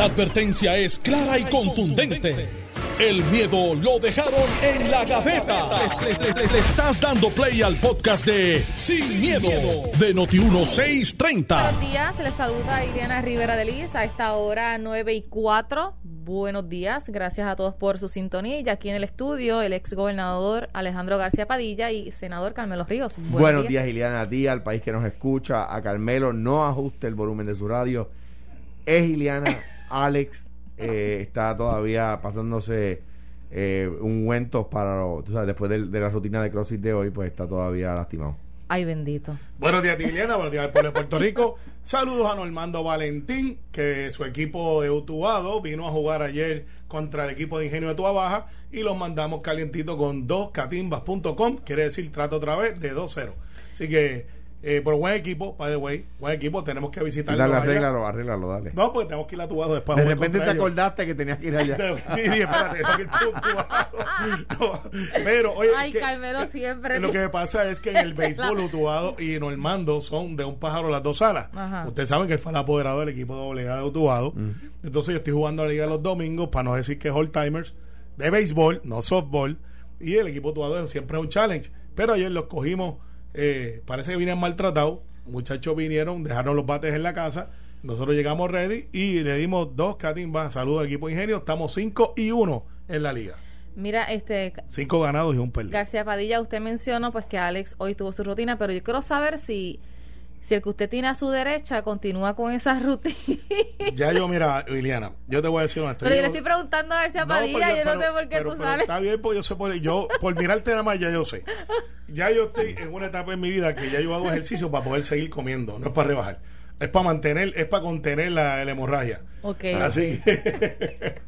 La advertencia es clara y contundente. El miedo lo dejaron en la gaveta. Le, le- le estás dando play al podcast de Sin, miedo, de Noti1630. Buenos días, les saluda Iliana Rivera de Liz a esta hora 9 y 4. Buenos días, gracias a todos por su sintonía. Y aquí en el estudio, el ex gobernador Alejandro García Padilla y senador Carmelo Ríos. Buenos, Buenos días, Ileana, a ti, al país que nos escucha, a Carmelo, no ajuste el volumen de su radio. Es Ileana, Alex eh, está todavía pasándose eh, ungüentos para, lo- tú sabes, después de, la rutina de CrossFit de hoy, pues está todavía lastimado. Ay, bendito. Buenos días, Tiliana. Buenos días al pueblo de Puerto Rico. Saludos a Normando Valentín, que su equipo de Utuado vino a jugar ayer contra el equipo de Ingenio de Tua Baja y los mandamos calientito con 2catimbas.com, quiere decir trato otra vez de 2-0. Así que, eh, por buen equipo, by the way, buen equipo, tenemos que visitarlo. Dale, arréglalo, arréglalo, dale. No, porque tenemos que ir a Tuado después. a de repente te ellos. acordaste que tenías que ir allá. Sí, sí, espérate, tengo que ir a Utuado. No, pero, oye, Ay, que- Carmelo siempre. Lo que pasa es que en el béisbol Utuado y Normando son de un pájaro las dos alas. Ajá. Ustedes saben que él fue el apoderado del equipo de doble A de Utuado. Entonces yo estoy jugando la liga los domingos, para no decir que es all timers, de béisbol, no softball. Y el equipo Utuado siempre es un challenge. Pero ayer los cogimos, eh, parece que vinieron maltratados. Muchachos vinieron, dejaron los bates en la casa. Nosotros llegamos ready y le dimos dos catimbas. Saludos al equipo de ingenio. Estamos 5 y 1 en la liga. Mira, este Cinco ganados y un perdido. García Padilla, usted mencionó pues que Alex hoy tuvo su rutina, pero yo quiero saber si, si el que usted tiene a su derecha continúa con esa rutina. Ya yo, mira, Liliana, yo te voy a decir una pero yo le estoy preguntando a García Padilla, yo no sé por qué tú sabes. Está bien, porque yo sé, por, yo, por mirarte nada más, ya yo sé. Ya yo estoy en una etapa en mi vida que ya yo hago ejercicio para poder seguir comiendo, no es para rebajar. Es para mantener, es para contener la, la hemorragia. Ok. Así que-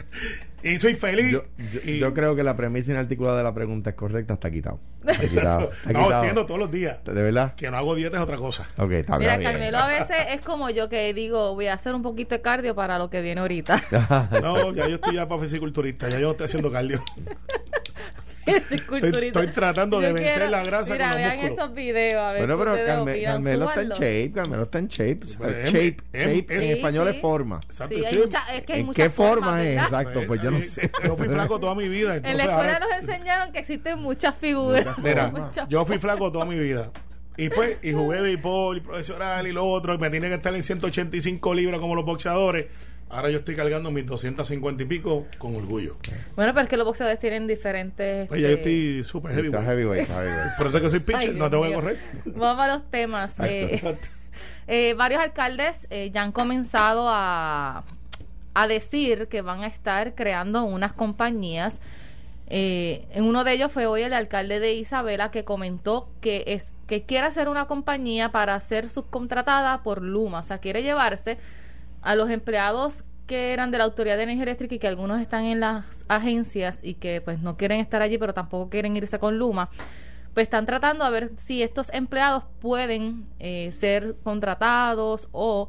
y soy feliz. Yo, yo- y- yo creo que la premisa inarticulada de la pregunta es correcta, está quitado. Está quitado. está no, quitado. entiendo todos los días. ¿De verdad? Que no hago dieta es otra cosa. Ok, está Mira, bien. Carmelo a veces es como yo que digo, voy a hacer un poquito de cardio para lo que viene ahorita. No, ya yo estoy ya para fisiculturista, ya yo no estoy haciendo cardio. Estoy culturista. estoy tratando de vencer quiero- la grasa Mira, con los vean músculos. esos videos, a ver Bueno, pero Carme- opinan, Carmelo está en shape, Carmelo está en shape. Pues, shape, em- shape em- en sí, español sí. es forma. Exacto, Sí, hay mucha- es que hay ¿En qué forma es? ¿verdad? Exacto, pues yo no sé. Yo fui flaco toda mi vida. En la escuela ahora- nos enseñaron que existen muchas figuras. Mira, muchas yo fui flaco toda mi vida. Y pues, y jugué béisbol y profesional y lo otro, y me tiene que estar en 185 libras como los boxeadores. Ahora yo estoy cargando mis 250 y pico con orgullo. Bueno, pero es que los boxeadores tienen diferentes. Ya yo este, estoy super heavy. Está heavyweight, está heavyweight. Por eso es que soy ay, pitcher, no Dios te voy a correr. Vamos a los temas. Eh, eh, varios alcaldes eh, ya han comenzado a, a decir que van a estar creando unas compañías. Eh, en uno de ellos fue hoy el alcalde de Isabela que comentó que es que quiere hacer una compañía para ser subcontratada por Luma, o sea, quiere llevarse a los empleados que eran de la Autoridad de Energía Eléctrica y que algunos están en las agencias y que pues no quieren estar allí, pero tampoco quieren irse con Luma pues están tratando a ver si estos empleados pueden eh, ser contratados o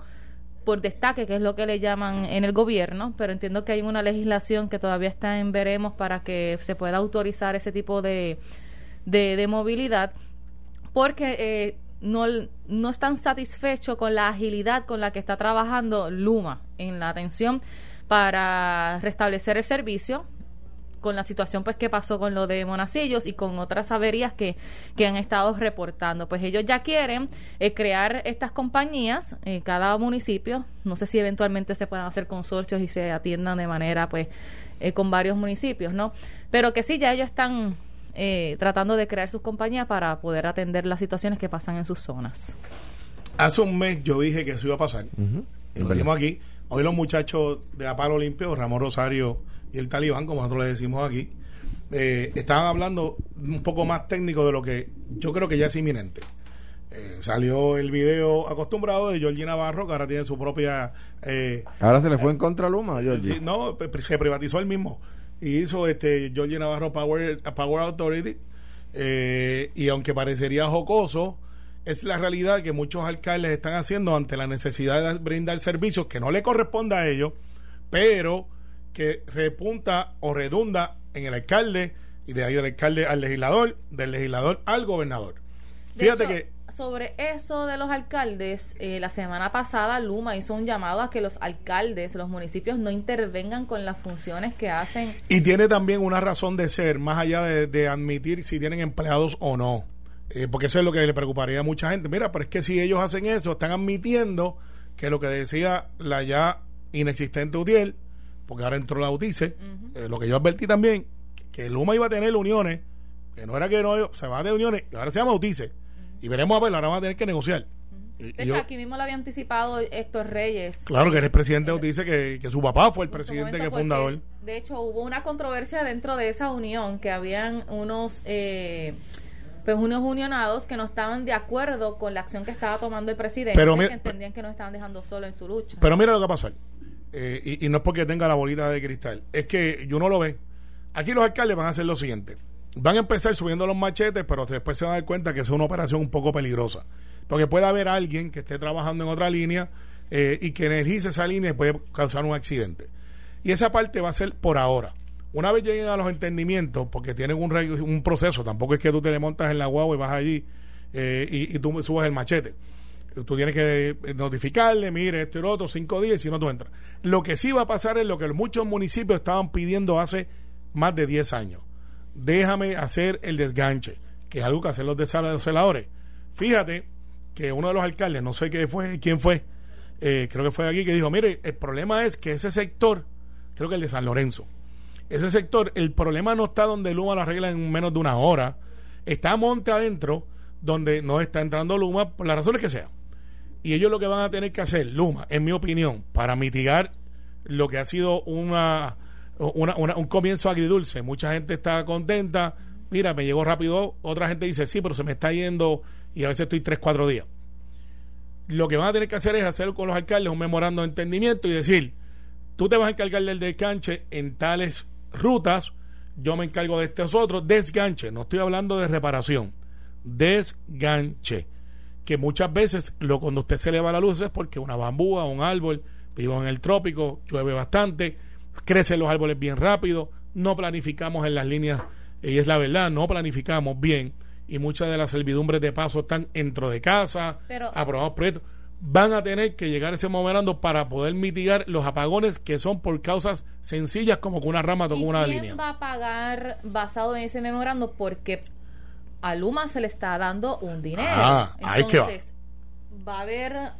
por destaque, que es lo que le llaman en el gobierno, pero entiendo que hay una legislación que todavía está en veremos para que se pueda autorizar ese tipo de, de, de movilidad, porque eh, no, no están satisfechos con la agilidad con la que está trabajando Luma en la atención para restablecer el servicio con la situación pues que pasó con lo de Monacillos y con otras averías que, que han estado reportando. Pues ellos ya quieren eh, crear estas compañías, eh, cada municipio, no sé si eventualmente se puedan hacer consorcios y se atiendan de manera pues eh, con varios municipios, ¿no? Pero que sí, ya ellos están eh, tratando de crear sus compañías para poder atender las situaciones que pasan en sus zonas. Hace un mes yo dije que eso iba a pasar. Y lo dijimos aquí. Hoy los muchachos de Apalo Limpio, Ramón Rosario y el Talibán, como nosotros le decimos aquí, eh, estaban hablando un poco más técnico de lo que yo creo que ya es inminente. Eh, salió el video acostumbrado de Georgie Navarro, que ahora tiene su propia... eh, Ahora se le fue en contra a Luma, Georgie. sí, no, se privatizó él mismo. Y hizo este Georgie Navarro Power, Power Authority. eh, y aunque parecería jocoso, es la realidad que muchos alcaldes están haciendo ante la necesidad de brindar servicios que no le corresponde a ellos, pero que repunta o redunda en el alcalde y de ahí del alcalde al legislador, del legislador al gobernador. De Fíjate hecho, que sobre eso de los alcaldes, eh, la semana pasada Luma hizo un llamado a que los alcaldes, los municipios no intervengan con las funciones que hacen. Y tiene también una razón de ser, más allá de, admitir si tienen empleados o no. Eh, porque eso es lo que le preocuparía a mucha gente. Mira, pero es que si ellos hacen eso, están admitiendo que lo que decía la ya inexistente UTIEL, porque ahora entró la UTICE, eh, lo que yo advertí también, que Luma iba a tener uniones, que no era que no se va a tener uniones, ahora se llama UTICE, y veremos a ver, ahora van a tener que negociar. De hecho, aquí mismo lo había anticipado Héctor Reyes. Claro, que el presidente de UTICE, que, que su papá fue el presidente que fundador. de hecho, hubo una controversia dentro de esa unión, que habían unos... Eh, pues unos unionados que no estaban de acuerdo con la acción que estaba tomando el presidente, pero que entendían que no estaban dejando solo en su lucha. Pero mira lo que va a pasar. Eh, y, no es porque tenga la bolita de cristal, es que uno lo ve. Aquí los alcaldes van a hacer lo siguiente. Van a empezar subiendo los machetes, pero después se van a dar cuenta que es una operación un poco peligrosa. Porque puede haber alguien que esté trabajando en otra línea eh, y que energice esa línea y puede causar un accidente. Y esa parte va a ser por ahora. Una vez lleguen a los entendimientos, porque tienen un, proceso, tampoco es que tú te le montas en la guagua y vas allí eh, y, y tú subes el machete Tú tienes que eh, notificarle, mire, esto y lo otro, cinco días, si no tú entras. Lo que sí va a pasar es lo que muchos municipios estaban pidiendo hace más de 10 años. Déjame hacer el desganche, que es algo que hacen los celadores. Fíjate que uno de los alcaldes, no sé qué fue, quién fue, eh, creo que fue aquí, que dijo, mire, el problema es que ese sector, creo que el de San Lorenzo, ese sector, el problema no está donde Luma lo arregla en menos de una hora, está monte adentro, donde no está entrando Luma, por las razones que sea. Y ellos lo que van a tener que hacer, Luma, en mi opinión, para mitigar lo que ha sido una, un comienzo agridulce. Mucha gente está contenta, mira, me llegó rápido. Otra gente dice, sí, pero se me está yendo y a veces estoy tres, cuatro días. Lo que van a tener que hacer es hacer con los alcaldes un memorando de entendimiento y decir, tú te vas a encargar del desganche en tales rutas, yo me encargo de estos otros, desganche, no estoy hablando de reparación, desganche que muchas veces lo cuando usted se le va la luz es porque una bambúa, un árbol, vivo en el trópico, llueve bastante, crecen los árboles bien rápido, no planificamos en las líneas, y es la verdad, no planificamos bien, y muchas de las servidumbres de paso están dentro de casa, aprobamos proyectos. Van a tener que llegar a ese memorando para poder mitigar los apagones que son por causas sencillas como que una rama tocó una línea. ¿Quién va a pagar basado en ese memorando? Porque a Luma se le está dando un dinero. Ah, Entonces, va. a haber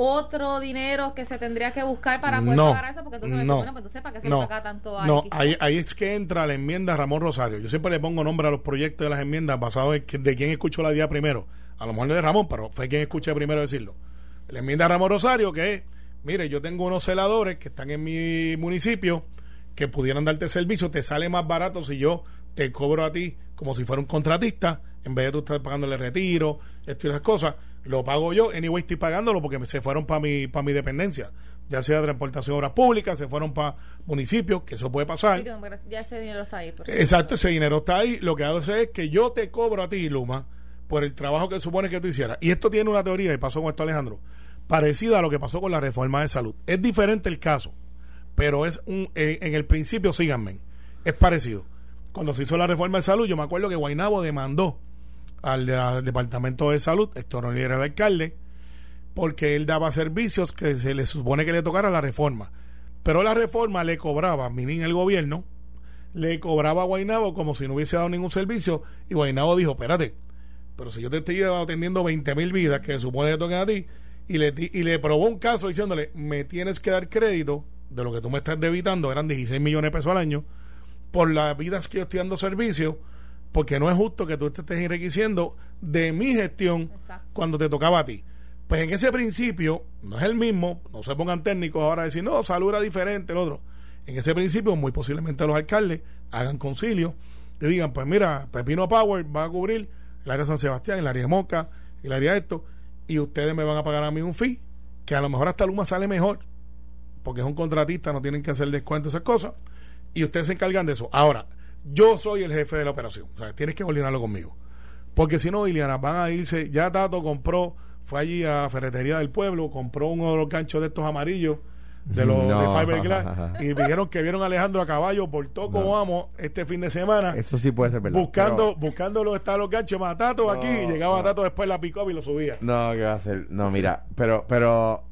otro dinero que se tendría que buscar para poder pagar eso, porque entonces, no, bueno, pues entonces, ¿para qué se le paga tanto a No, ahí, ahí, es que entra la enmienda Ramón Rosario. Yo siempre le pongo nombre a los proyectos de las enmiendas basado en de quién escuchó la día primero. A lo mejor no de Ramón, pero fue quien escuché primero decirlo. La enmienda Ramón Rosario, que es, mire, yo tengo unos celadores que están en mi municipio que pudieran darte servicio, te sale más barato si yo te cobro a ti como si fuera un contratista, en vez de tú estar pagándole retiro, esto y las cosas, lo pago yo, anyway estoy pagándolo porque se fueron para mi, para mi dependencia, ya sea de transportación de obras públicas, se fueron para municipios, que eso puede pasar. ya ese dinero está ahí. Exacto, ese dinero está ahí, lo que hago es que yo te cobro a ti, Luma, por el trabajo que supone que tú hicieras. Y esto tiene una teoría, y pasó con esto Alejandro, parecida a lo que pasó con la reforma de salud. Es diferente el caso, pero es un, en el principio, síganme, es parecido cuando se hizo la reforma de salud, yo me acuerdo que Guainabo demandó al, Departamento de Salud, Héctor Oliver era el alcalde, porque él daba servicios que se le supone que le tocara la reforma. Pero la reforma le cobraba, miren el gobierno, le cobraba a Guainabo como si no hubiese dado ningún servicio, y Guainabo dijo, espérate, pero si yo te estoy atendiendo 20 mil vidas que se supone que toquen a ti, y le, y le probó un caso diciéndole, me tienes que dar crédito de lo que tú me estás debitando, eran 16 millones de pesos al año, por las vidas que yo estoy dando servicio, porque no es justo que tú te estés enriqueciendo de mi gestión cuando te tocaba a ti. Pues en ese principio, no es el mismo, no se pongan técnicos ahora a decir, no, salud era diferente, el otro. En ese principio, muy posiblemente los alcaldes hagan concilio y digan, pues mira, Pepino Power va a cubrir el área de San Sebastián, el área de Moca, el área de esto, y ustedes me van a pagar a mí un fee, que a lo mejor hasta Luma sale mejor, porque es un contratista, no tienen que hacer descuento, esas cosas y ustedes se encargan de eso. Ahora, yo soy el jefe de la operación. O sea, tienes que coordinarlo conmigo. Porque si no, Iliana, van a irse. Ya Tato compró, fue allí a Ferretería del Pueblo, compró uno de los ganchos de estos amarillos de los No. de Fiberglass y dijeron que vieron a Alejandro a caballo por todo como No. vamos este fin de semana Eso sí puede ser verdad. buscando pero- buscando los está los ganchos más Tato aquí y llegaba no. Tato después la picó y lo subía No, ¿qué va a hacer? No, mira, pero, pero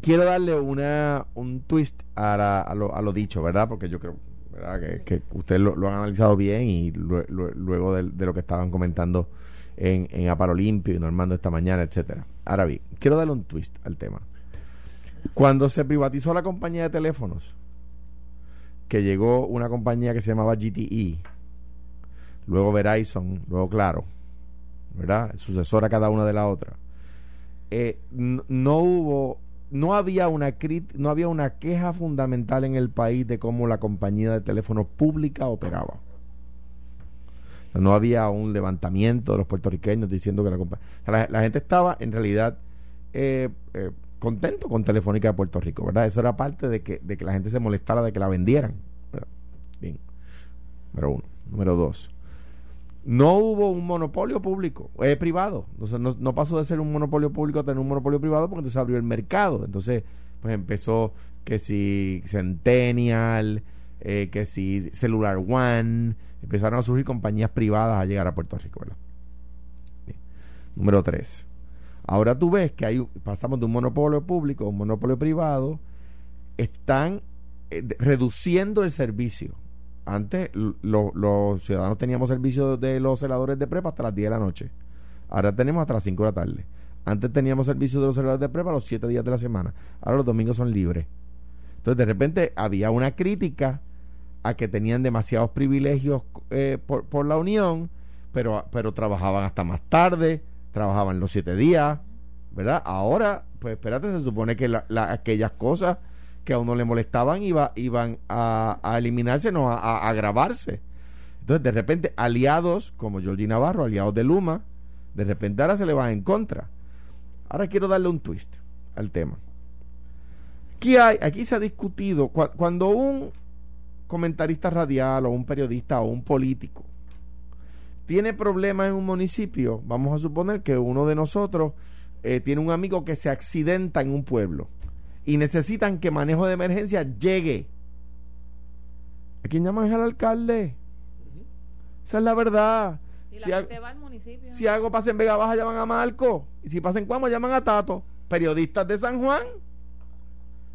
quiero darle una un twist a, la- a, lo, a lo dicho, ¿verdad? Porque yo creo, Que, ustedes lo, han analizado bien y lue- lue- luego de, lo que estaban comentando en, en Aparo Limpio y Normando esta mañana, etcétera. Ahora bien, quiero darle un twist al tema. Cuando se privatizó la compañía de teléfonos, que llegó una compañía que se llamaba GTE, luego Verizon, luego Claro, ¿verdad? Sucesora cada una de la otra. Eh, no hubo, no había una no había una queja fundamental en el país de cómo la compañía de teléfono pública operaba. No había un levantamiento de los puertorriqueños diciendo que la compañía... la, gente estaba en realidad eh, eh, contento con Telefónica de Puerto Rico, ¿verdad? Eso era parte de que, de que la gente se molestara de que la vendieran. Bien. Número uno. Número dos no hubo un monopolio público, eh, privado. Entonces no, pasó de ser un monopolio público a tener un monopolio privado porque entonces abrió el mercado. Entonces, pues empezó que si Centennial, eh, que si Cellular One, empezaron a surgir compañías privadas a llegar a Puerto Rico, ¿verdad? Número tres. Ahora tú ves que hay, pasamos de un monopolio público a un monopolio privado, están eh, reduciendo el servicio. Antes los ciudadanos teníamos servicio de los celadores de prepa hasta las 10 de la noche. Ahora tenemos hasta las 5 de la tarde. Antes teníamos servicio de los celadores de prepa los 7 días de la semana. Ahora los domingos son libres. Entonces de repente había una crítica a que tenían demasiados privilegios eh, por, por la unión, pero, pero trabajaban hasta más tarde, trabajaban los 7 días, ¿verdad? Ahora, pues espérate, se supone que la- la- aquellas cosas que a uno le molestaban iba, iban a, a eliminarse, no a, agravarse. Entonces, de repente, aliados como Georgie Navarro, aliados de Luma, de repente ahora se le van en contra. Ahora quiero darle un twist al tema. Aquí, hay, aquí se ha discutido, cua- cuando un comentarista radial o un periodista o un político tiene problemas en un municipio, vamos a suponer que uno de nosotros eh, tiene un amigo que se accidenta en un pueblo y necesitan que manejo de emergencia llegue. ¿A quién llaman es al alcalde? Esa es la verdad. Y Si la gente va al municipio. si algo pasa en Vega Baja, llaman a Marco. Y si pasa en Cuamo, llaman a Tato. Periodistas de San Juan.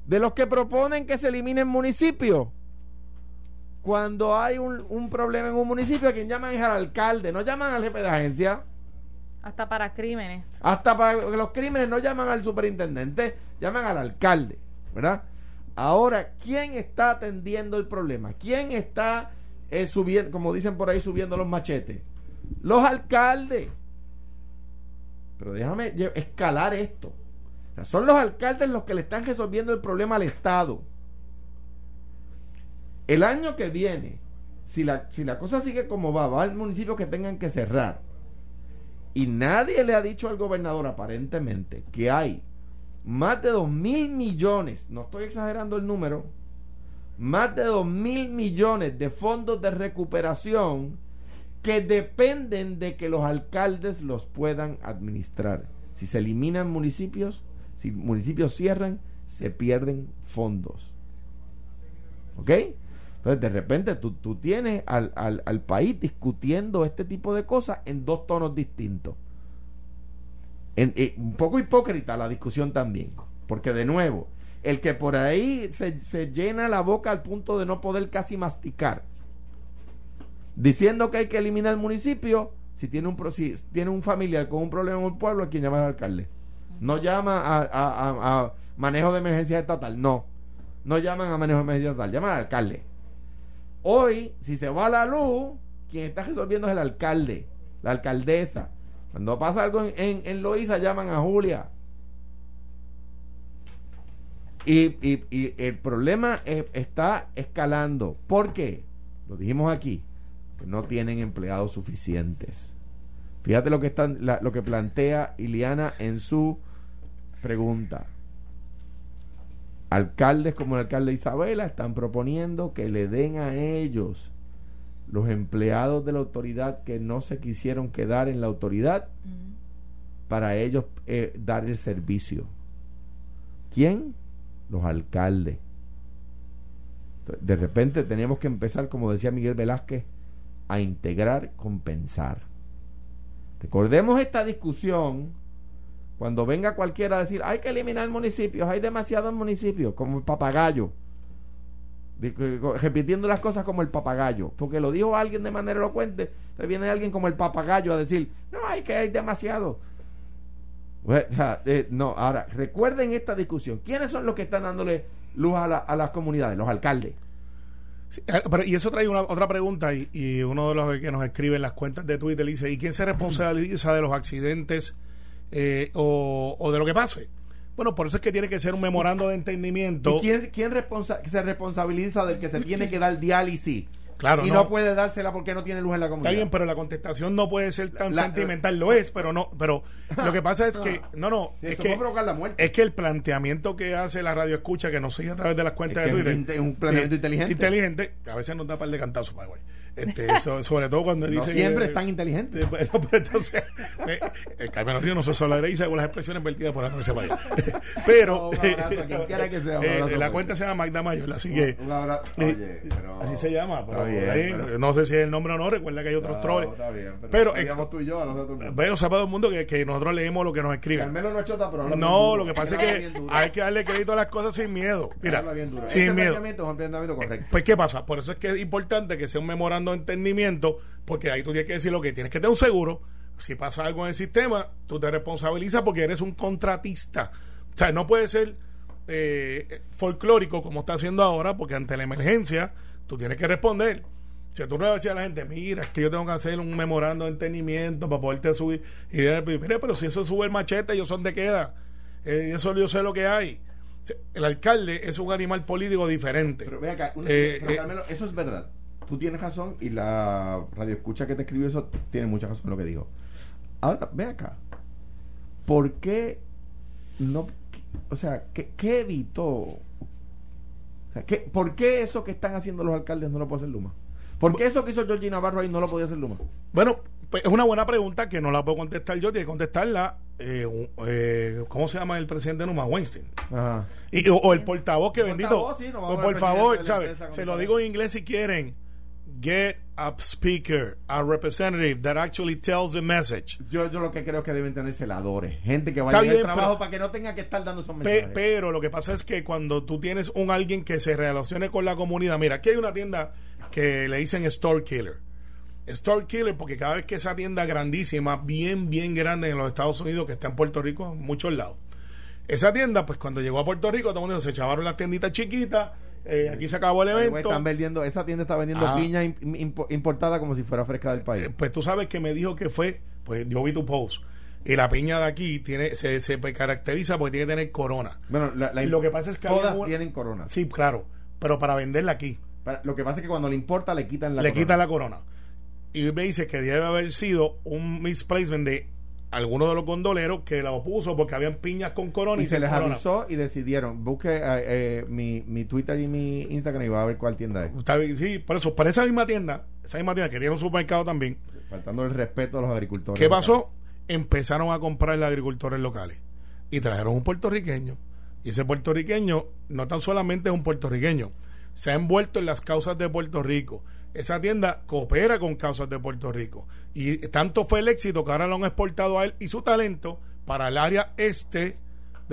De los que proponen que se eliminen municipios. Cuando hay un, un problema en un municipio, a quien llaman es al alcalde. No llaman al jefe de agencia. Hasta para crímenes. Hasta para los crímenes no llaman al superintendente, llaman al alcalde, ¿verdad? Ahora, ¿quién está atendiendo el problema? ¿Quién está eh, subiendo, como dicen por ahí, subiendo los machetes? Los alcaldes. Pero déjame escalar esto. Son los alcaldes los que le están resolviendo el problema al Estado. El año que viene, si la, si la cosa sigue como va, va al municipio que tengan que cerrar. Y nadie le ha dicho al gobernador aparentemente que hay más de dos mil millones, no estoy exagerando el número, más de dos mil millones de fondos de recuperación que dependen de que los alcaldes los puedan administrar. Si se eliminan municipios, si municipios cierran, se pierden fondos. ¿Ok? Entonces, de repente, tú, tú tienes al, al, al país discutiendo este tipo de cosas en dos tonos distintos. En- eh, un poco hipócrita la discusión también. Porque, de nuevo, el que por ahí se, se llena la boca al punto de no poder casi masticar, diciendo que hay que eliminar el municipio, si tiene un, si tiene un familiar con un problema en un pueblo, ¿a quién llama al alcalde? No llama a, a- a- a manejo de emergencia estatal, no. No llaman a manejo de emergencia estatal, llaman al alcalde. Hoy, si se va la luz, quien está resolviendo es el alcalde, la alcaldesa. Cuando pasa algo en, en, llaman a Julia. Y, y- y el problema está escalando. ¿Por qué? Lo dijimos aquí. que no tienen empleados suficientes. Fíjate lo que, están, la- lo que plantea Iliana en su pregunta. Alcaldes como el alcalde Isabela están proponiendo que le den a ellos los empleados de la autoridad que no se quisieron quedar en la autoridad para ellos eh, dar el servicio. ¿Quién? los alcaldes. De repente teníamos que empezar, como decía Miguel Velázquez, a integrar, compensar. Recordemos esta discusión cuando venga cualquiera a decir, hay que eliminar municipios, hay demasiados municipios, como el papagayo. Repitiendo las cosas como el papagayo, porque lo dijo alguien de manera elocuente, te viene alguien como el papagayo a decir, no, hay que hay demasiado. Eh, no, ahora, recuerden esta discusión. ¿Quiénes son los que están dándole luz a, a las comunidades? Los alcaldes. Eh, y eso trae una, otra pregunta y, uno de los que nos escribe en las cuentas de Twitter dice, ¿y quién se responsabiliza de los accidentes eh, o, de lo que pase? Bueno, por eso es que tiene que ser un memorando de entendimiento. ¿Y quién, quién se responsabiliza del que se tiene que dar diálisis? Claro, y no. puede dársela porque no tiene luz en la comunidad. Está bien, pero la contestación no puede ser tan sentimental. Lo es, pero no. Pero lo que pasa es que. No, no. es, que, la muerte. es que el planteamiento que hace la radio escucha, que nos sigue a través de las cuentas de Twitter. Es un planteamiento inteligente. Inteligente, a veces nos da par de cantazos, para este, sobre todo cuando no dice siempre es tan inteligente. Pues, entonces, el Carmen Río no se solidariza con las expresiones vertidas por Andrés Ceballos. Pero eh, la cuenta se llama Magda Mayor, así que un abrazo. Oye, pero, así se llama. Pero, no sé si es el nombre o no, recuerda que hay otros troles. pero, pero tú y yo, nosotros. Pero sepa todo el mundo que, que, nosotros leemos lo que nos escriben. Carmelo no es chota, pero no, lo que pasa es que hay que darle crédito a las cosas sin miedo. Mira, sin miedo. Pues qué pasa, por eso es que es importante que sea un memorando entendimiento, porque ahí tú tienes que decir lo que tienes que tener un seguro. Si pasa algo en el sistema, tú te responsabilizas porque eres un contratista. O sea, no puede ser eh, folclórico como está haciendo ahora, porque ante la emergencia tú tienes que responder. Si tú no le decías a la gente, mira, es que yo tengo que hacer un memorando de entendimiento para poderte subir. Y mire, pero si eso sube el machete, ellos son de queda. Eh, eso yo sé lo que hay. El alcalde es un animal político diferente. Pero ve acá, eh, eso es verdad tú tienes razón y la radio escucha que te escribió eso tiene mucha razón en lo que dijo. Ahora, ve acá. ¿Por qué no... O sea, ¿qué, evitó? O sea, ¿qué, ¿Por qué eso que están haciendo los alcaldes no lo puede hacer Luma? ¿Por qué eso que hizo Georgina Navarro ahí no lo podía hacer Luma? Bueno, pues es una buena pregunta que no la puedo contestar yo, tiene que contestarla, eh, eh, ¿cómo se llama el presidente de Numa? Weinstein. Y, o, el portavoz que bendito. por favor, ¿sabes? Se lo digo en inglés si quieren get a speaker, a representative that actually tells the message. Yo, yo lo que creo que deben tener celadores, gente que vaya a trabajo para que no tenga que estar dando esos mensajes. pero lo que pasa es que cuando tú tienes un alguien que se relacione con la comunidad, mira, aquí hay una tienda que le dicen Store Killer. Store Killer porque cada vez que esa tienda grandísima, bien, bien grande en los Estados Unidos, que está en Puerto Rico, en muchos lados. Esa tienda, pues cuando llegó a Puerto Rico, todo el mundo se echaron las tienditas chiquitas eh, aquí se acabó el evento. Están vendiendo, esa tienda está vendiendo ah. piña importada como si fuera fresca del país. Eh, pues tú sabes que me dijo que fue, pues yo vi tu post. Y la piña de aquí tiene se, se caracteriza porque tiene que tener corona. Bueno, y lo que pasa es que todas tienen corona. Sí, claro, pero para venderla aquí. lo que pasa es que cuando le importa le quitan la le quitan la corona. Y me dice que debe haber sido un misplacement de algunos de los gondoleros que la opuso porque habían piñas con corona y, se les avisó y decidieron. Busque eh, eh, mi, mi, Twitter y mi Instagram y va a ver cuál tienda es. Sí por eso para esa misma tienda esa misma tienda que tiene un supermercado también. Faltando el respeto a los agricultores ¿qué pasó? empezaron a comprar los agricultores locales y trajeron un puertorriqueño. Y ese puertorriqueño no tan solamente es un puertorriqueño se ha envuelto en las causas de Puerto Rico esa tienda coopera con causas de Puerto Rico. Y tanto fue el éxito que ahora lo han exportado a él y su talento para el área este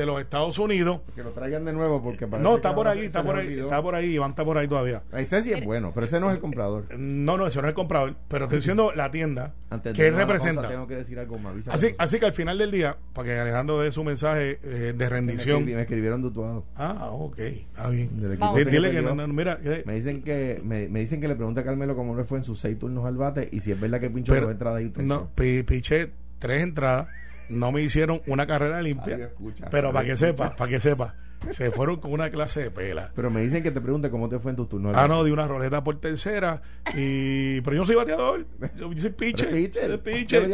de los Estados Unidos. Que lo traigan de nuevo porque No, está por ahí, está por ahí, está por ahí, Iván está por ahí todavía. Ese sí es bueno, pero ese no es el comprador. No, no, ese no es el comprador, pero estoy diciendo la tienda que él representa. tengo que decir algo más. Así, así que al final del día, para que Alejandro dé su mensaje eh, de rendición. Me, escribieron dutuado. Ah, ok, está bien. Dile que, no, mira. Me dicen que me, me, dicen que le pregunte a Carmelo cómo le fue en sus seis turnos al bate y si es verdad que pinchó dos entradas y No, piché tres entradas no me hicieron una carrera limpia. pero para que sepa, para que sepa. Se fueron con una clase de pela. Pero me dicen que te pregunte cómo te fue en tu turno. Ah, no, di una roleta por tercera. y Pero yo no soy bateador. Yo soy pitcher. pitcher. pitcher.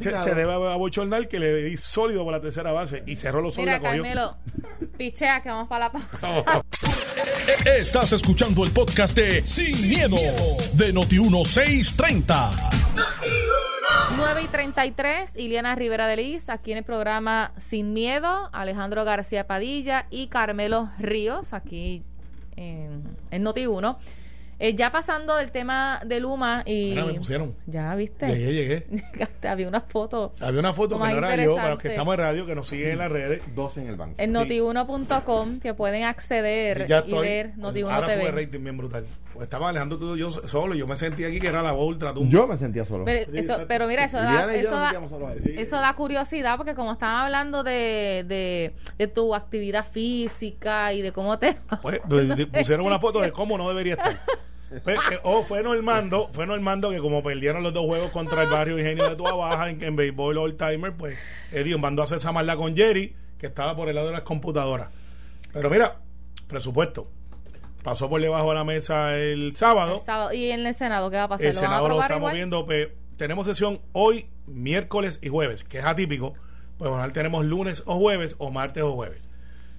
Se, se, debe abochornar que le di sólido por la tercera base y cerró los ojos. Mira, Carmelo, pichea que vamos para la pausa. Estás escuchando el podcast de Sin, miedo, de Noti 1630. 9 y 33, Iliana Rivera de Liz, aquí en el programa Sin Miedo, Alejandro García Padilla y Carmelo Ríos, aquí en, en Noti1. Eh, ya pasando del tema de Luma y... Mira, me pusieron. Ya, ¿viste? Llegué, llegué. Había una foto. Había una foto que no era yo, para los que estamos en radio, que nos siguen en las redes. Dos en el banco. En notiuno.com que pueden acceder Sí, ya y ver Noti1 Ahora sube TV. rating bien brutal. Pues estaba Alejandro tú y yo solo. Yo me sentí aquí que era la ultratumba. Yo me sentía solo. Pero, Sí, eso- pero mira, eso da, eso, da, eso da curiosidad porque como estaban hablando de, de, de tu actividad física y de cómo te... Pues, pues, pusieron una foto de cómo no debería estar. Pues, eh, o fue Normando, fue Normando que como perdieron los dos juegos contra el barrio Ingenio de Tua Baja en, en béisbol All Timer, pues Eddie mandó a hacer esa maldad con Jerry, que estaba por el lado de las computadoras. Pero mira, presupuesto. Pasó por debajo de la mesa el sábado. el sábado. ¿Y en el Senado qué va a pasar? El ¿Lo Senado lo estamos igual? viendo. pues, tenemos sesión hoy, miércoles y jueves, que es atípico. Pues bueno, tenemos lunes o jueves o martes o jueves.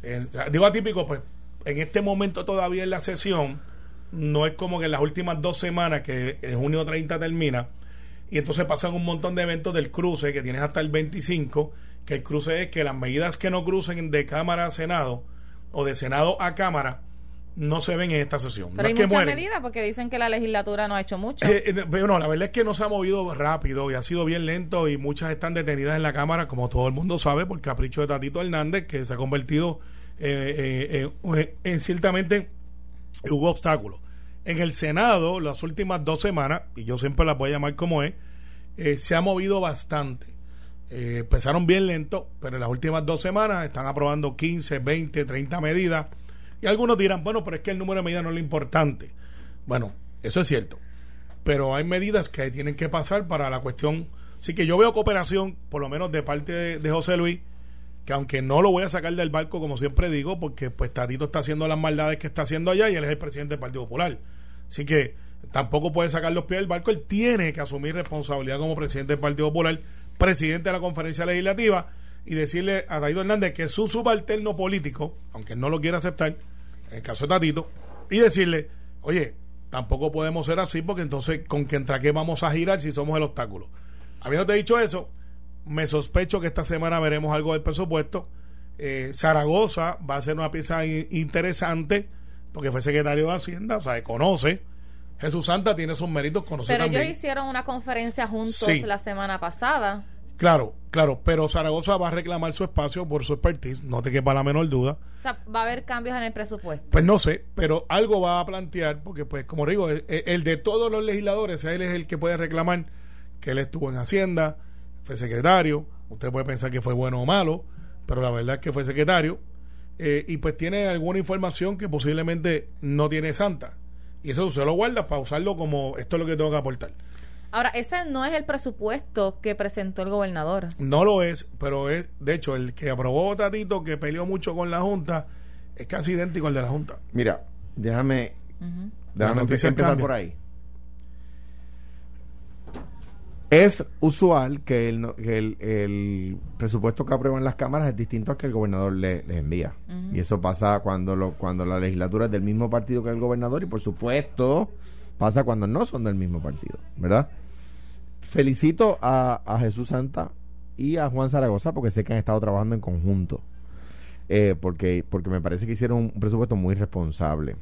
Eh, digo atípico, pues en este momento todavía en la sesión, no es como que en las últimas dos semanas, que en junio 30 termina, y entonces pasan un montón de eventos del cruce que tienes hasta el 25, que el cruce es que las medidas que no crucen de Cámara a Senado o de Senado a Cámara no se ven en esta sesión. Pero no hay es que muchas mueren. medidas porque dicen que la legislatura no ha hecho mucho. Eh, eh, pero no, la verdad es que no se ha movido rápido y ha sido bien lento y muchas están detenidas en la Cámara, como todo el mundo sabe, por capricho de Tatito Hernández, que se ha convertido eh, eh, eh, en ciertamente hubo obstáculos. En el Senado, las últimas dos semanas, y yo siempre las voy a llamar como es, eh, se ha movido bastante. Eh, empezaron bien lento, pero en las últimas dos semanas están aprobando 15, 20, 30 medidas. Y algunos dirán, bueno, pero es que el número de medidas no es lo importante. Bueno, eso es cierto. Pero hay medidas que tienen que pasar para la cuestión. Así que yo veo cooperación, por lo menos de parte de, de José Luis, que aunque no lo voy a sacar del barco, como siempre digo, porque pues Tatito está haciendo las maldades que está haciendo allá y él es el presidente del Partido Popular. Así que tampoco puede sacar los pies del barco, él tiene que asumir responsabilidad como presidente del Partido Popular, presidente de la conferencia legislativa, y decirle a Tatito Hernández que es su subalterno político, aunque no lo quiera aceptar, en el caso de Tatito, y decirle, oye, tampoco podemos ser así porque entonces con que entra qué vamos a girar si somos el obstáculo. Habiéndote dicho eso, me sospecho que esta semana veremos algo del presupuesto. Eh, Zaragoza va a ser una pieza interesante porque fue secretario de Hacienda, o sea, conoce. Jesús Santa tiene sus méritos, conoce Pero también. ellos hicieron una conferencia juntos Sí. la semana pasada. Claro, claro, pero Zaragoza va a reclamar su espacio por su expertise, no te quepa la menor duda. O sea, va a haber cambios en el presupuesto. Pues no sé, pero algo va a plantear, porque pues como digo, el, el de todos los legisladores, él es el que puede reclamar que él estuvo en Hacienda, fue secretario, usted puede pensar que fue bueno o malo, pero la verdad es que fue secretario, eh, y pues tiene alguna información que posiblemente no tiene Santa. Y eso usted lo guarda para usarlo como esto es lo que tengo que aportar. Ahora, ese no es el presupuesto que presentó el gobernador. No lo es, pero es, de hecho, el que aprobó Tatito, que peleó mucho con la Junta, es casi idéntico al de la Junta. Mira, déjame, Ujú. déjame empezar por ahí. Es usual que el, que el, el presupuesto que aprueban las cámaras es distinto al que el gobernador le- les envía. Y eso pasa cuando, lo, cuando la legislatura es del mismo partido que el gobernador y por supuesto pasa cuando no son del mismo partido, ¿verdad? Felicito a, a Jesús Santa y a Juan Zaragoza porque sé que han estado trabajando en conjunto. Eh, porque, porque me parece que hicieron un presupuesto muy responsable.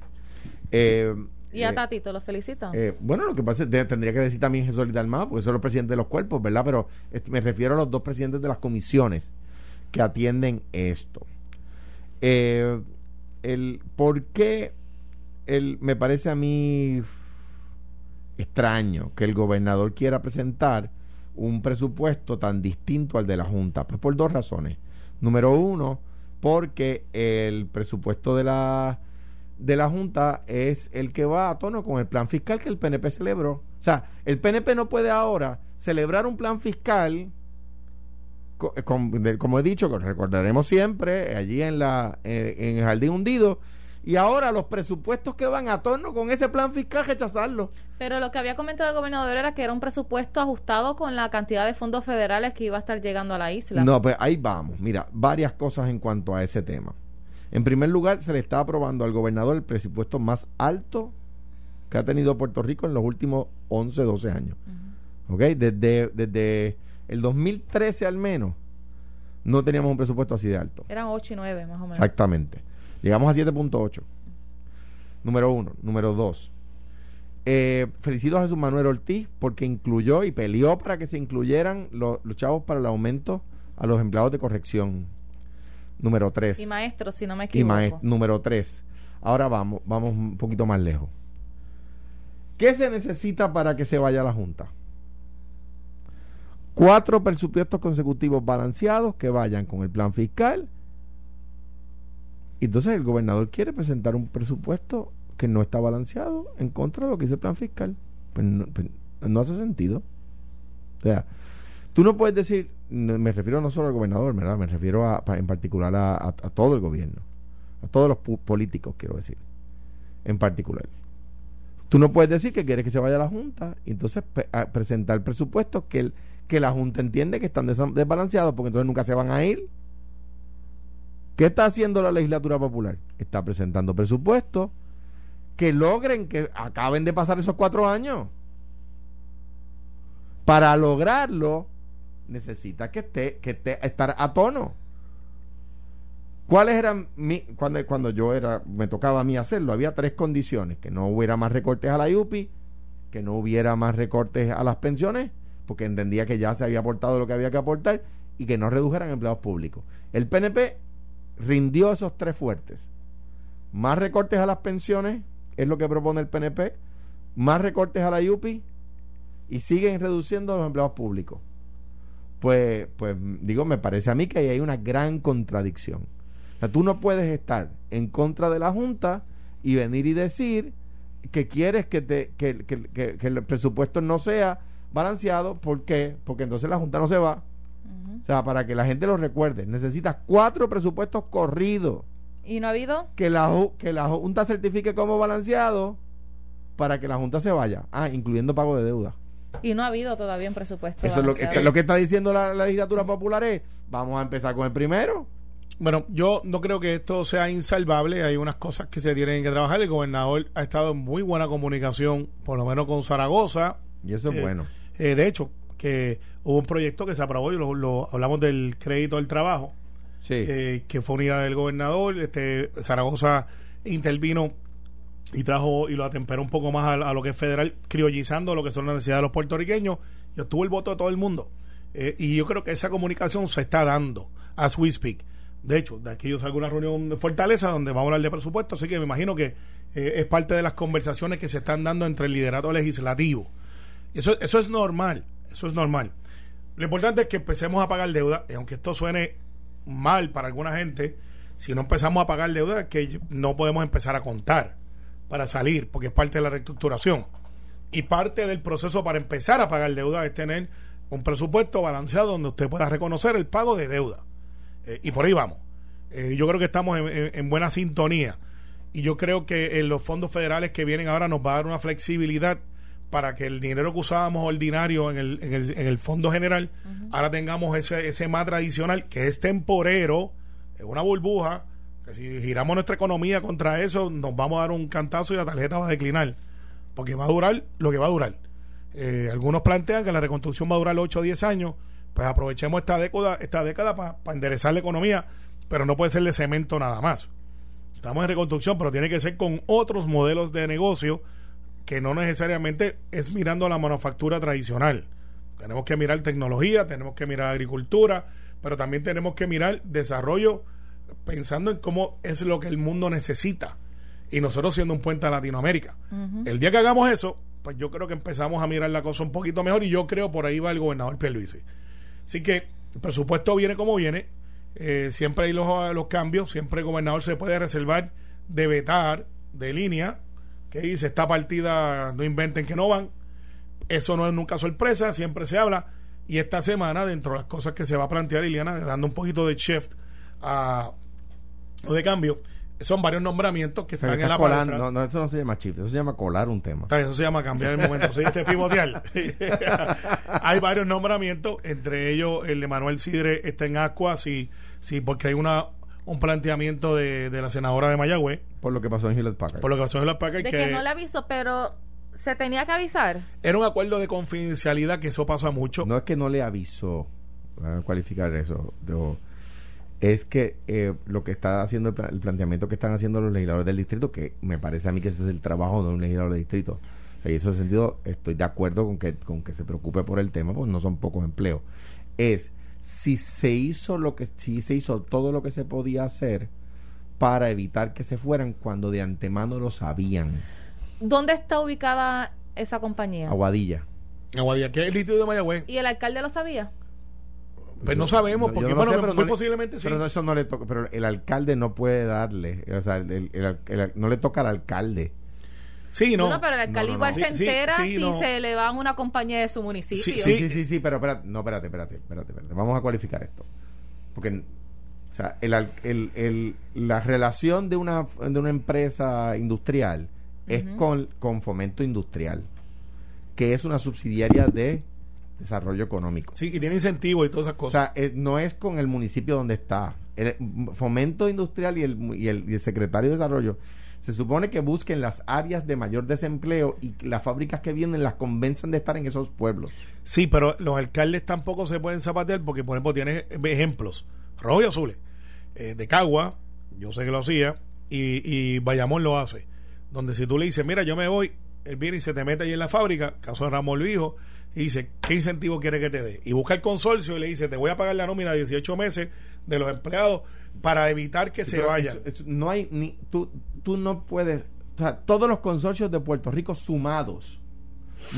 Eh, Y a eh, Tatito, lo felicito. eh, bueno, lo que pasa es que tendría que decir también Jesús Dalmado, porque son los presidentes de los cuerpos, ¿verdad? Pero me refiero a los dos presidentes de las comisiones que atienden esto. Eh, el, ¿Por qué el, me parece a mí extraño que el gobernador quiera presentar un presupuesto tan distinto al de la Junta? Pues por dos razones. Número uno, porque el presupuesto de la de la Junta es el que va a tono con el plan fiscal que el PNP celebró. O sea, el PNP no puede ahora celebrar un plan fiscal, co- eh, con- de- como he dicho, que recordaremos siempre, allí en, la, eh, en el Jardín Hundido, y ahora los presupuestos que van a tono con ese plan fiscal rechazarlo. Pero lo que había comentado el gobernador era que era un presupuesto ajustado con la cantidad de fondos federales que iba a estar llegando a la isla. No, pues ahí vamos. Mira, varias cosas en cuanto a ese tema. En primer lugar, se le está aprobando al gobernador el presupuesto más alto que ha tenido Puerto Rico en los últimos 11, 12 años. ¿Ok? Desde, desde el 2013 al menos, no teníamos un presupuesto así de alto. Eran 8 y 9 más o menos. Exactamente. Llegamos a 7.8. Número uno. Número dos. Eh, felicito a Jesús Manuel Ortiz porque incluyó y peleó para que se incluyeran los, los chavos para el aumento a los empleados de corrección. Número tres. Y maestros, si no me Y equivoco. maes- número tres. Ahora vamos, vamos un poquito más lejos. ¿Qué se necesita para que se vaya a la Junta? Cuatro presupuestos consecutivos balanceados que vayan con el plan fiscal. Y Entonces el gobernador quiere presentar un presupuesto que no está balanceado en contra de lo que dice el plan fiscal. Pues no, pues no hace sentido. O sea, tú no puedes decir, me refiero no solo al gobernador, me refiero a, en particular a, todo el gobierno, a todos los políticos, quiero decir, en particular. Tú no puedes decir que quieres que se vaya a la Junta y entonces presentar presupuestos que, el, que la Junta entiende que están desbalanceados porque entonces nunca se van a ir. ¿Qué está haciendo la legislatura popular? Está presentando presupuestos que logren que acaben de pasar esos cuatro años. Para lograrlo, necesita que esté, que esté estar a tono. ¿Cuáles eran mi, cuando, cuando yo era, me tocaba a mí hacerlo? Había tres condiciones: que no hubiera más recortes a la IUPI, que no hubiera más recortes a las pensiones, porque entendía que ya se había aportado lo que había que aportar, y que no redujeran empleados públicos. El PNP rindió esos tres fuertes. Más recortes a las pensiones, es lo que propone el PNP, más recortes a la IUPI y siguen reduciendo los empleados públicos. Pues, pues digo, me parece a mí que ahí hay una gran contradicción. O sea, tú no puedes estar en contra de la Junta y venir y decir que quieres que, te, que, que- que- que el presupuesto no sea balanceado. ¿Por qué? Porque entonces la Junta no se va. O sea, para que la gente lo recuerde, necesitas cuatro presupuestos corridos ¿Y no ha habido? que la, que la Junta certifique como balanceado para que la Junta se vaya. Ah, incluyendo pago de deuda. Y no ha habido todavía un presupuesto. Eso es lo que, balanceado. lo que está diciendo la, la legislatura popular es, vamos a empezar con el primero. Bueno, yo no creo que esto sea insalvable. Hay unas cosas que se tienen que trabajar. El gobernador ha estado en muy buena comunicación, por lo menos con Zaragoza. Y eso es Eh, bueno. Eh, de hecho, que hubo un proyecto que se aprobó y lo, lo- hablamos del crédito del trabajo, Sí. eh, que fue unidad del gobernador. Este Zaragoza intervino y trajo y lo atemperó un poco más a, a lo que es federal, criollizando lo que son las necesidades de los puertorriqueños y obtuvo el voto de todo el mundo. Eh, y yo creo que esa comunicación se está dando as we speak. De hecho, de aquí yo salgo a una reunión de Fortaleza donde vamos a hablar de presupuesto, así que me imagino que eh, es parte de las conversaciones que se están dando entre el liderato legislativo. Eso, eso es normal, eso es normal. Lo importante es que empecemos a pagar deuda, y aunque esto suene mal para alguna gente, si no empezamos a pagar deuda, es que no podemos empezar a contar para salir, porque es parte de la reestructuración. Y parte del proceso para empezar a pagar deuda es tener un presupuesto balanceado donde usted pueda reconocer el pago de deuda. Eh, y por ahí vamos. Eh, yo creo que estamos en, en- en buena sintonía. Y yo creo que en los fondos federales que vienen ahora nos va a dar una flexibilidad para que el dinero que usábamos ordinario en el, en el, en el fondo general, ahora tengamos ese, ese más tradicional que es temporero, es una burbuja, si giramos nuestra economía contra eso, nos vamos a dar un cantazo y la tarjeta va a declinar. Porque va a durar lo que va a durar. Eh, algunos plantean que la reconstrucción va a durar 8 o 10 años. Pues aprovechemos esta década, esta década para enderezar la economía, pero no puede ser de cemento nada más. Estamos en reconstrucción, pero tiene que ser con otros modelos de negocio que no necesariamente es mirando la manufactura tradicional. Tenemos que mirar tecnología, tenemos que mirar agricultura, pero también tenemos que mirar desarrollo pensando en cómo es lo que el mundo necesita. Y nosotros siendo un puente a Latinoamérica. El día que hagamos eso, pues yo creo que empezamos a mirar la cosa un poquito mejor y yo creo por ahí va el gobernador Pierluisi. Así que el presupuesto viene como viene. Eh, siempre hay los, los cambios, siempre el gobernador se puede reservar de vetar de línea, que dice esta partida no inventen que no van. Eso no es nunca sorpresa, siempre se habla. Y esta semana, dentro de las cosas que se va a plantear, Iliana, dando un poquito de shift a, o de cambio, son varios nombramientos que O sea, están que en la colando- palestra. no, no, eso no se llama shift, eso se llama colar un tema. Eso se llama cambiar el momento. Sí, este pivotear. hay varios nombramientos, entre ellos el de Manuel Sidre está en Ascua, sí, sí, porque hay una un planteamiento de, de la senadora de Mayagüez, Por lo que pasó en Hewlett Packard. por lo que pasó en la PACA, De que, no le aviso, pero se tenía que avisar. Era un acuerdo de confidencialidad que eso pasa mucho. No es que no le avisó, voy a cualificar eso, de- es que eh, lo que está haciendo el, pla- el planteamiento que están haciendo los legisladores del distrito, que me parece a mí que ese es el trabajo de un legislador de distrito. O sea, y en ese sentido estoy de acuerdo con que, con que se preocupe por el tema, pues no son pocos empleos. Es si se hizo lo que, si se hizo todo lo que se podía hacer para evitar que se fueran cuando de antemano lo sabían. ¿Dónde está ubicada esa compañía? Aguadilla. Aguadilla, que es el distrito de Mayagüez. ¿Y el alcalde lo sabía? Pues no sabemos, porque no bueno, sé, pero muy no le- posiblemente sí. Pero no, eso no le toca, pero el alcalde no puede darle, o sea, el- el- el- el- no le toca al alcalde. sí, no. No, pero el alcalde No, no, igual no. se sí, entera sí, si no. se le va a una compañía de su municipio. Sí, Sí, sí, sí, sí, pero espérate, no, espérate, espérate, espérate, espérate. Vamos a cualificar esto. Porque, o sea, el, al- el, el- la relación de una, de una empresa industrial es con, con fomento industrial, que es una subsidiaria de desarrollo económico. Sí, y tiene incentivos y todas esas O cosas. sea, eh, no es con el municipio donde está. El mm, fomento industrial y el, y, el, y el secretario de desarrollo se supone que busquen las áreas de mayor desempleo y las fábricas que vienen las convenzan de estar en esos pueblos. Sí, pero los alcaldes tampoco se pueden zapatear porque, por ejemplo, tiene ejemplos, rojos y azules, eh, de Cagua, yo sé que lo hacía, y, y Bayamón lo hace, donde si tú le dices, mira, yo me voy, él viene y se te mete ahí en la fábrica, caso de Ramón Luijo, y dice, ¿qué incentivo quiere que te dé? Y busca el consorcio y le dice, te voy a pagar la nómina de 18 meses de los empleados para evitar que se vayan. eso- eso- no hay ni tú, tú no puedes, o sea, todos los consorcios de Puerto Rico sumados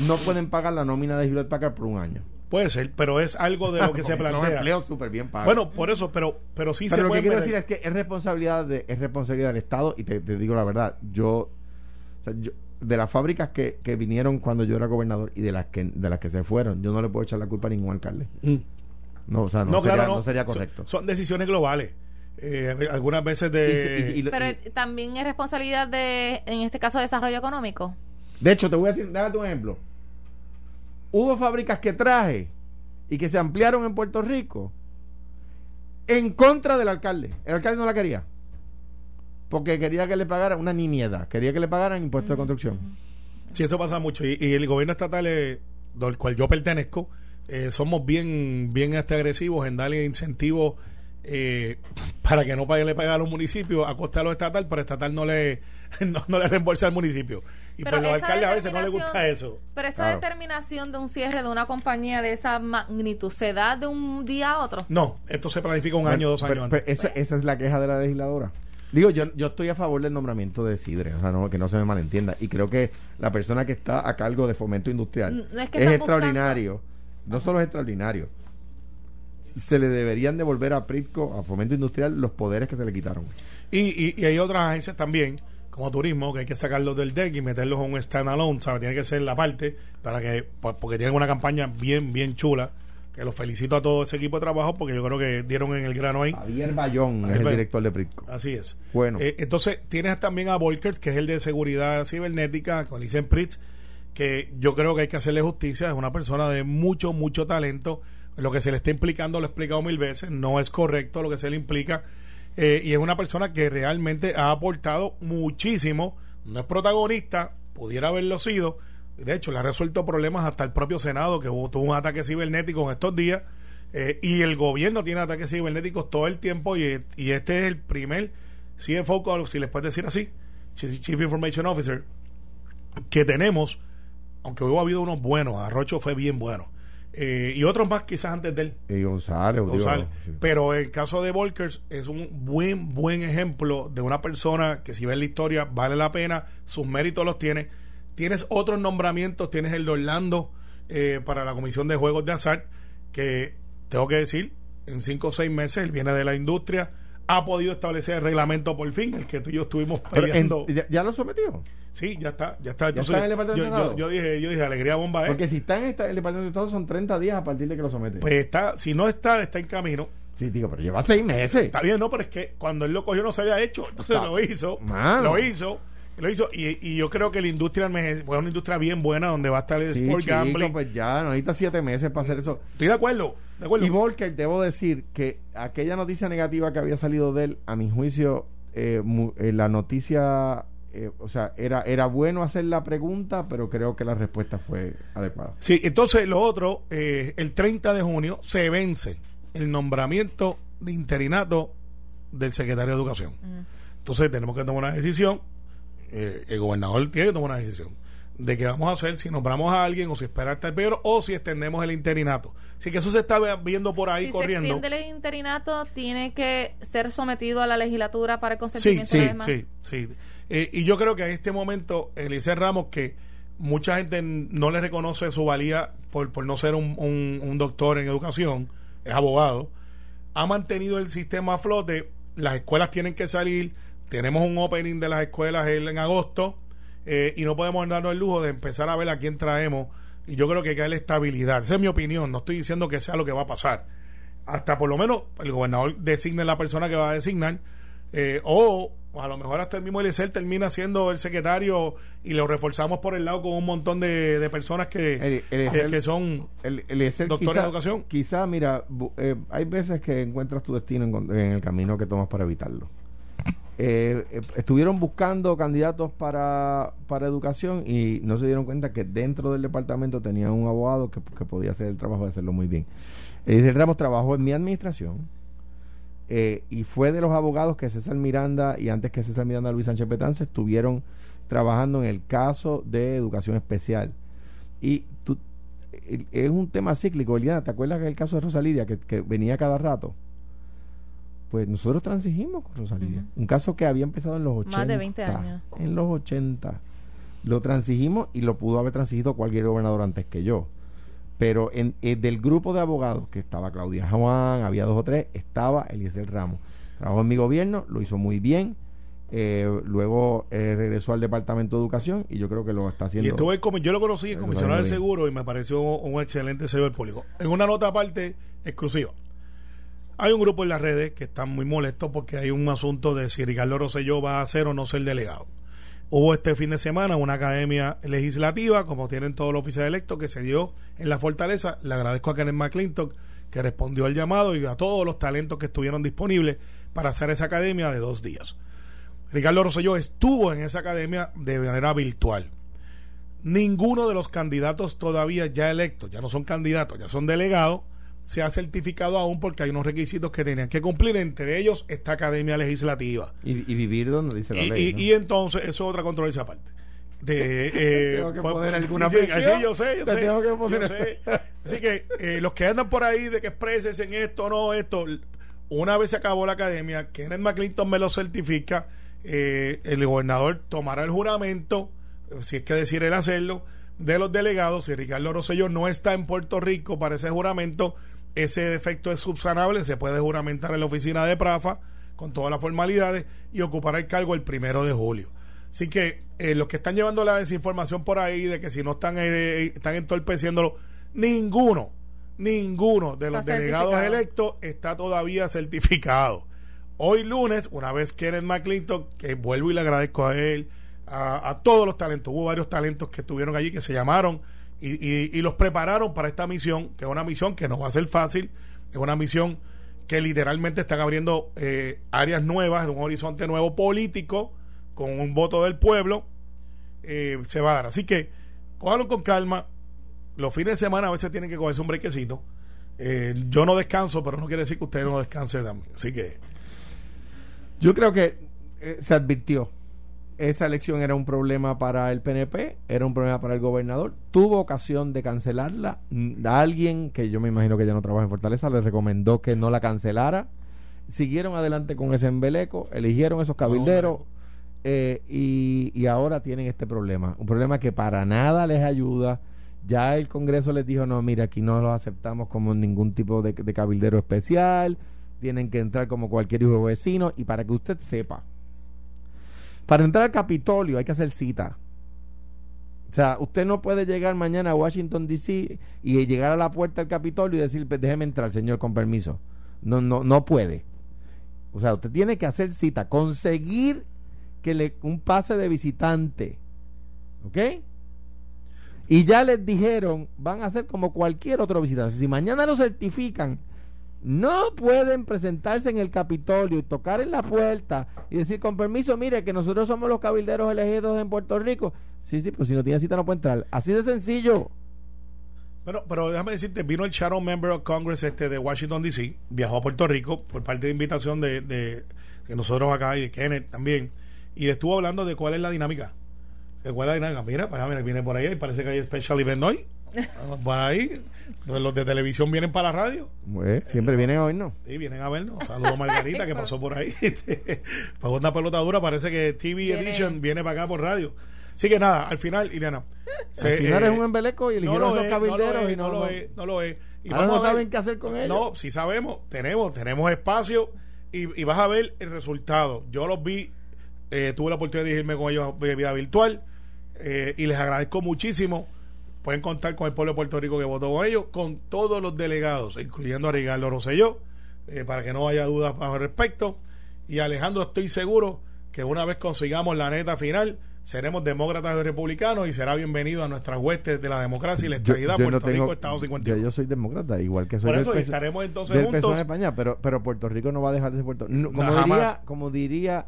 no pueden pagar la nómina de Hewlett Packard por un año. Puede ser, pero es algo de lo que se Porque Son plantea. empleos súper bien pagos. Bueno, por eso, pero, pero sí Pero se lo que quiero meter- decir es que es responsabilidad de, es responsabilidad del Estado y te, te digo la verdad, yo, o sea, yo- de las fábricas que, que vinieron cuando yo era gobernador y de las que de las que se fueron, yo no le puedo echar la culpa a ningún alcalde. Mm. No, o sea, no, No, sería, claro, no. no sería Son- correcto. Son, decisiones globales. Eh, algunas veces de... Y- y- y- y- Pero y- también es responsabilidad de, en este caso, desarrollo económico. de hecho, te voy a decir, déjate un ejemplo. Hubo fábricas que traje y que se ampliaron en Puerto Rico en contra del alcalde. El alcalde no la quería. Porque quería que le pagaran una nimiedad. Quería que le pagaran impuestos de construcción. Sí, eso pasa mucho. Y, y el gobierno estatal, eh, del cual yo pertenezco, eh, somos bien, bien este, agresivos en darle incentivos eh, para que no le paguen a los municipios a costa de los estatal, pero estatal no le, no, no le reembolsa al municipio. Y Pero pues los esa alcaldes a veces no les gusta determinación- eso. Pero esa Claro. determinación de un cierre de una compañía de esa magnitud, ¿se da de un día a otro? No, esto se planifica un año, dos Pero- años pero antes. esa, esa es la queja de la legisladora. Digo, yo, yo estoy a favor del nombramiento de Sidre, o sea, no, que no se me malentienda. Y creo que la persona que está a cargo de fomento industrial No es que es están extraordinario. No solo es extraordinario. Se le deberían devolver a Pritco, a fomento industrial, los poderes que se le quitaron. Y, y, y hay otras agencias también, como turismo, que hay que sacarlos del deck y meterlos en un standalone, ¿sabes? Tiene que ser la parte, para que por- porque tienen una campaña bien, bien chula, que los felicito a todo ese equipo de trabajo, porque yo creo que dieron en el grano ahí. Javier Bayón es el Bayón. director de Pritco. Así es. Bueno. Eh, entonces, tienes también a Volkers, que es el de seguridad cibernética, con Licen Pritz, que yo creo que hay que hacerle justicia. Es una persona de mucho, mucho talento. Lo que se le está implicando, lo he explicado mil veces, no es correcto lo que se le implica. Eh, y es una persona que realmente ha aportado muchísimo. No es protagonista, pudiera haberlo sido. De hecho, le ha resuelto problemas hasta el propio Senado, que hubo, tuvo un ataque cibernético en estos días. Eh, y el gobierno tiene ataques cibernéticos todo el tiempo. Y, y este es el primer CFO, con- si les puedes decir así, Chief Information Officer, que tenemos, aunque hubo habido unos buenos, Arrocho fue bien bueno. Eh, y otros más quizás antes de él. Y González, González. Pero el caso de Volkers es un buen, buen ejemplo de una persona que si ves la historia vale la pena, sus méritos los tiene. Tienes otros nombramientos, tienes el de Orlando eh, para la Comisión de Juegos de Azar, que tengo que decir, en cinco o seis meses él viene de la industria, ha podido establecer el reglamento por fin, el que tú y yo estuvimos en- peleando. ya, ya lo sometió? sí, ya está, ya está. está en el Departamento yo, yo- dije, yo dije, alegría bomba, ¿eh? Porque si está en esta- el Departamento de Estado son 30 días a partir de que lo somete. Pues está, si no está, está en camino. sí, digo, pero lleva seis meses. Está bien, no, pero es que cuando él lo cogió no se había hecho. Entonces Está- lo hizo. Mano. Lo hizo. Lo hizo. Y, y yo creo que la industria es una industria bien buena donde va a estar el Sí, sport chico, gambling. pues ya, no necesita siete meses para hacer eso. Estoy de acuerdo. De acuerdo. Y Volker, debo decir que aquella noticia negativa que había salido de él, a mi juicio, eh, mu- eh, la noticia eh, o sea, era, era bueno hacer la pregunta, pero creo que la respuesta fue adecuada. Sí, entonces lo otro, eh, el 30 de junio se vence el nombramiento de interinato del secretario de Educación. Entonces tenemos que tomar una decisión, eh, el gobernador tiene que tomar una decisión de qué vamos a hacer, si nombramos a alguien o si espera hasta el peor o si extendemos el interinato. Así que eso se está viendo por ahí si corriendo. Si se extiende el interinato, tiene que ser sometido a la legislatura para el consentimiento sí. Sí, sí, eh, y yo creo que en este momento, Eliezer Ramos, que mucha gente no le reconoce su valía por, por no ser un, un doctor en educación, es abogado, ha mantenido el sistema a flote. Las escuelas tienen que salir. Tenemos un opening de las escuelas en agosto eh, y no podemos darnos el lujo de empezar a ver a quién traemos. Y yo creo que hay que darle estabilidad. Esa es mi opinión. No estoy diciendo que sea lo que va a pasar. Hasta por lo menos el gobernador designe la persona que va a designar. Eh, o a lo mejor hasta el mismo Eliezer termina siendo el secretario y lo reforzamos por el lado con un montón de, personas que, que, son el, doctores de educación. Quizá, mira, eh, hay veces que encuentras tu destino en, en el camino que tomas para evitarlo. Eh, eh, estuvieron buscando candidatos para, para educación y no se dieron cuenta que dentro del departamento tenían un abogado que, podía hacer el trabajo de hacerlo muy bien. Eliezer Ramos trabajó en mi administración eh, y fue de los abogados que César Miranda y antes que César Miranda Luis Sánchez Petance estuvieron trabajando en el caso de educación especial. Y tú, es un tema cíclico. Eliana, ¿te acuerdas que el caso de Rosalidia que, que venía cada rato? Pues nosotros transigimos con Rosalía. Un caso que había empezado en los 80. Más de 20 años. En los 80. Lo transigimos y lo pudo haber transigido cualquier gobernador antes que yo. Pero en, eh, del grupo de abogados, que estaba Claudia Juan, había dos o tres, estaba Eliezer Ramos. Trabajó en mi gobierno, lo hizo muy bien. Eh, luego eh, regresó al Departamento de Educación y yo creo que lo está haciendo. Y estuve como yo lo conocí en comisionado de seguro y me pareció un excelente servidor público. En una nota aparte exclusiva. Hay un grupo en las redes que están muy molestos porque hay un asunto de si Ricardo Rosselló va a ser o no ser delegado. Hubo este fin de semana una academia legislativa, como tienen todos los oficiales electos, que se dio en la Fortaleza. Le agradezco a Kenneth McClintock que respondió al llamado y a todos los talentos que estuvieron disponibles para hacer esa academia de dos días. Ricardo Rosselló estuvo en esa academia de manera virtual. Ninguno de los candidatos todavía ya electos, ya no son candidatos, ya son delegados, se ha certificado aún porque hay unos requisitos que tenían que cumplir, entre ellos esta academia legislativa. Y, vivir donde dice la y, ley. Y, entonces, eso es otra controversia aparte. De, eh, tengo que pues, poner alguna sí, yo sé, yo sé, tengo que poner. Así que eh, los que andan por ahí de que expreses en esto, no, esto, una vez se acabó la academia, Kenneth McClinton me lo certifica, eh, el gobernador tomará el juramento, si es que decide él hacerlo, de los delegados, si Ricardo Rosselló no está en Puerto Rico para ese juramento, ese defecto es subsanable, se puede juramentar en la oficina de Prafa con todas las formalidades y ocupar el cargo el primero de julio. Así que eh, los que están llevando la desinformación por ahí de que si no están, eh, están entorpeciéndolo, ninguno, ninguno de los delegados electos está todavía certificado. Hoy lunes, una vez Kenneth McClinton, que vuelvo y le agradezco a él, a, todos los talentos, hubo varios talentos que estuvieron allí que se llamaron y, los prepararon para esta misión, que es una misión que no va a ser fácil, es una misión que literalmente están abriendo eh, áreas nuevas, un horizonte nuevo político, con un voto del pueblo, eh, se va a dar. Así que, cójalo con calma. Los fines de semana a veces tienen que cogerse un brequecito. Eh, yo no descanso, pero no quiere decir que usted no descanse también. Así que. Yo creo que se advirtió esa elección era un problema para el PNP, era un problema para el gobernador. Tuvo ocasión de cancelarla. Mm, alguien, que yo me imagino que ya no trabaja en Fortaleza, le recomendó que no la cancelara. Siguieron adelante con ese embeleco, eligieron esos cabilderos eh, y, ahora tienen este problema. Un problema que para nada les ayuda. Ya el Congreso les dijo, no, mira, aquí no los aceptamos como ningún tipo de, de cabildero especial. Tienen que entrar como cualquier hijo vecino. Y para que usted sepa, para entrar al Capitolio hay que hacer cita. O sea, usted no puede llegar mañana a Washington, D.C. y llegar a la puerta del Capitolio y decir, pues, déjeme entrar, señor, con permiso. No, no, no puede. O sea, usted tiene que hacer cita, conseguir que le un pase de visitante. ¿Ok? Y ya les dijeron, van a ser como cualquier otro visitante. Si mañana lo certifican no pueden presentarse en el Capitolio y tocar en la puerta y decir, con permiso, mire, que nosotros somos los cabilderos elegidos en Puerto Rico. Sí, sí, pues si no tiene cita no puede entrar. Así de sencillo. Pero, pero déjame decirte, vino el Shadow Member of Congress este de Washington DC, viajó a Puerto Rico por parte de invitación de, de, de nosotros acá y de Kenneth también, y le estuvo hablando de cuál es la dinámica. De cuál es la dinámica. Mira, pues, mira, viene por ahí, y parece que hay special event hoy. Por ahí, los de televisión vienen para la radio. Pues, siempre vienen a oírnos. Sí, vienen a vernos. Saludos Margarita que pasó por ahí. Pagó una pelota dura, parece que TV Viene. Edition viene para acá por radio. Así que nada, al final, Ileana. Al final eh, es un embeleco y eligieron no a lo esos es, no lo cabilderos es, y no, no lo no- es, no lo es. Y Ahora vamos no a ver- saben qué hacer con ellos. No, si sabemos, tenemos, tenemos espacio y, y vas a ver el resultado. Yo los vi, eh, tuve la oportunidad de irme con ellos de vida virtual eh, y les agradezco muchísimo. Pueden contar con el pueblo de Puerto Rico que votó con ellos, con todos los delegados, incluyendo a Ricardo Rosselló, eh, para que no haya dudas al respecto. Y Alejandro, estoy seguro que una vez consigamos la neta final, seremos demócratas y republicanos y será bienvenido a nuestras huestes de la democracia y la estabilidad no Puerto tengo- Rico, Estado yo, 51. yo soy demócrata, igual que soy Por del eso estaremos entonces del juntos. En España, pero, pero Puerto Rico no va a dejar de ser Puerto no, como, Jamás. diría, como diría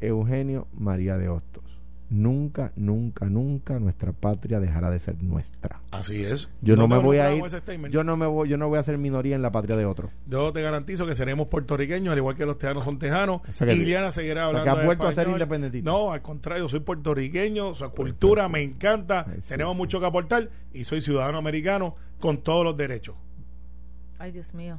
Eugenio María de Hostos, nunca, nunca, nunca nuestra patria dejará de ser nuestra. Así es. Yo no, me voy a ir, yo no me voy, yo no voy a ser minoría en la patria de otro. Yo te garantizo que seremos puertorriqueños, al igual que los tejanos son tejanos. O sea que- Iliana seguirá o sea hablando que has vuelto a ser independentista. No, al contrario, soy puertorriqueño, su cultura me encanta, sí, tenemos sí, mucho que aportar y soy ciudadano americano con todos los derechos. Ay, Dios mío.